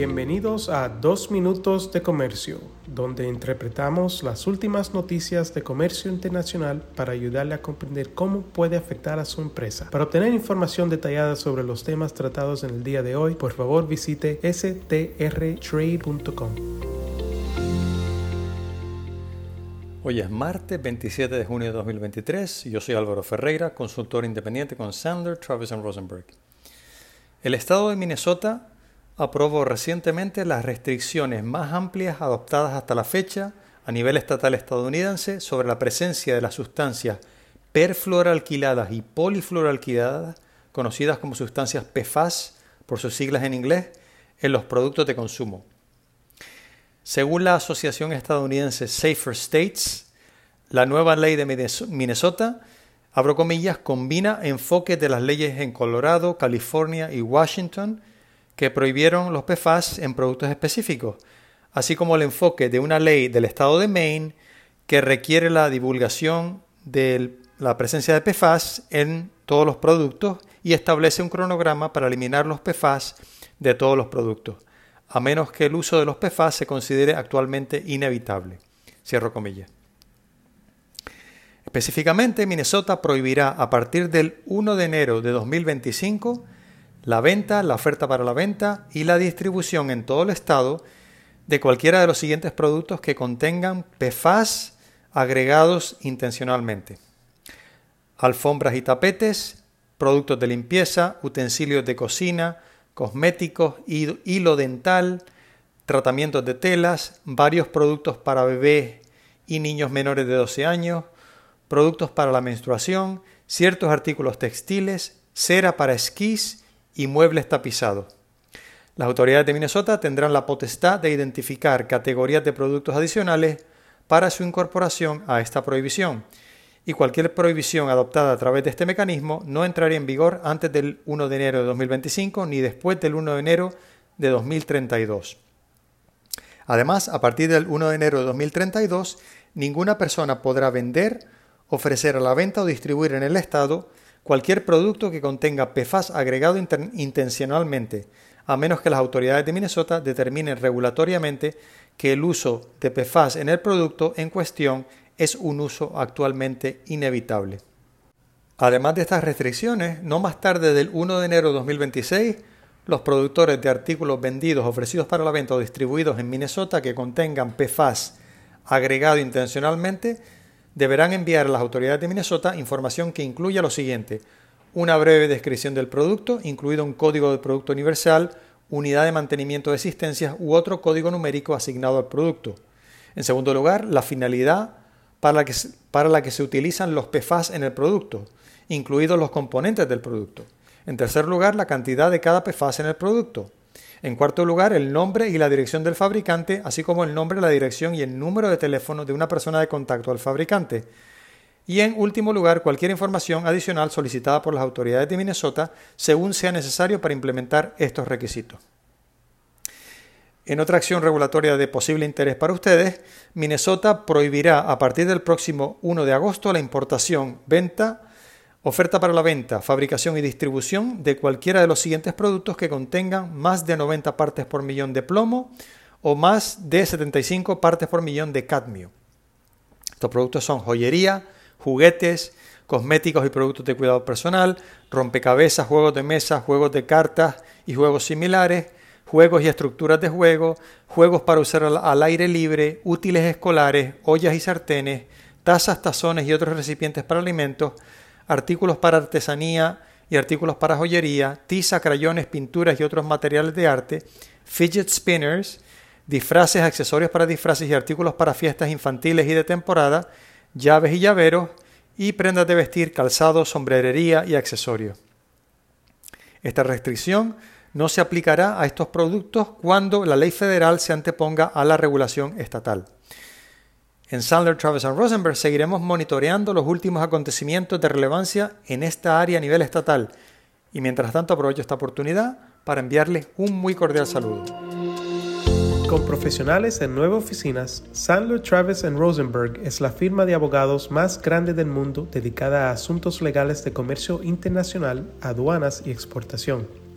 Bienvenidos a Dos Minutos de Comercio, donde interpretamos las últimas noticias de comercio internacional para ayudarle a comprender cómo puede afectar a su empresa. Para obtener información detallada sobre los temas tratados en el día de hoy, por favor visite strtrade.com. Hoy es martes 27 de junio de 2023 y yo soy Álvaro Ferreira, consultor independiente con Sandler, Travis Rosenberg. El estado de Minnesota aprobó recientemente las restricciones más amplias adoptadas hasta la fecha a nivel estatal estadounidense sobre la presencia de las sustancias perfluoralquiladas y polifluoralquiladas, conocidas como sustancias PFAS por sus siglas en inglés, en los productos de consumo. Según la Asociación Estadounidense Safer States, la nueva ley de Minnesota, abro comillas, combina enfoques de las leyes en Colorado, California y Washington que prohibieron los PFAS en productos específicos, así como el enfoque de una ley del estado de Maine que requiere la divulgación de la presencia de PFAS en todos los productos y establece un cronograma para eliminar los PFAS de todos los productos, a menos que el uso de los PFAS se considere actualmente inevitable. Cierro comillas. Específicamente, Minnesota prohibirá a partir del 1 de enero de 2025 la venta, la oferta para la venta y la distribución en todo el estado de cualquiera de los siguientes productos que contengan PFAS agregados intencionalmente. Alfombras y tapetes, productos de limpieza, utensilios de cocina, cosméticos, hilo dental, tratamientos de telas, varios productos para bebés y niños menores de 12 años, productos para la menstruación, ciertos artículos textiles, cera para esquís y muebles tapizados. Las autoridades de Minnesota tendrán la potestad de identificar categorías de productos adicionales para su incorporación a esta prohibición, y cualquier prohibición adoptada a través de este mecanismo no entraría en vigor antes del 1 de enero de 2025 ni después del 1 de enero de 2032. Además, a partir del 1 de enero de 2032, ninguna persona podrá vender, ofrecer a la venta o distribuir en el Estado cualquier producto que contenga PFAS agregado intencionalmente, a menos que las autoridades de Minnesota determinen regulatoriamente que el uso de PFAS en el producto en cuestión es un uso actualmente inevitable. Además de estas restricciones, no más tarde del 1 de enero de 2026, los productores de artículos vendidos, ofrecidos para la venta o distribuidos en Minnesota que contengan PFAS agregado intencionalmente deberán enviar a las autoridades de Minnesota información que incluya lo siguiente, una breve descripción del producto, incluido un código de producto universal, unidad de mantenimiento de existencias u otro código numérico asignado al producto. En segundo lugar, la finalidad para la que, se utilizan los PFAS en el producto, incluidos los componentes del producto. En tercer lugar, la cantidad de cada PFAS en el producto. En cuarto lugar, el nombre y la dirección del fabricante, así como el nombre, la dirección y el número de teléfono de una persona de contacto al fabricante. Y en último lugar, cualquier información adicional solicitada por las autoridades de Minnesota según sea necesario para implementar estos requisitos. En otra acción regulatoria de posible interés para ustedes, Minnesota prohibirá a partir del próximo 1 de agosto la importación, venta, Oferta para la venta, fabricación y distribución de cualquiera de los siguientes productos que contengan más de 90 partes por millón de plomo o más de 75 partes por millón de cadmio. Estos productos son joyería, juguetes, cosméticos y productos de cuidado personal, rompecabezas, juegos de mesa, juegos de cartas y juegos similares, juegos y estructuras de juego, juegos para usar al aire libre, útiles escolares, ollas y sartenes, tazas, tazones y otros recipientes para alimentos, artículos para artesanía y artículos para joyería, tiza, crayones, pinturas y otros materiales de arte, fidget spinners, disfraces, accesorios para disfraces y artículos para fiestas infantiles y de temporada, llaves y llaveros, y prendas de vestir, calzado, sombrerería y accesorios. Esta restricción no se aplicará a estos productos cuando la ley federal se anteponga a la regulación estatal. En Sandler, Travis and Rosenberg seguiremos monitoreando los últimos acontecimientos de relevancia en esta área a nivel estatal y mientras tanto aprovecho esta oportunidad para enviarles un muy cordial saludo. Con profesionales en nueve oficinas, Sandler, Travis Rosenberg es la firma de abogados más grande del mundo dedicada a asuntos legales de comercio internacional, aduanas y exportación.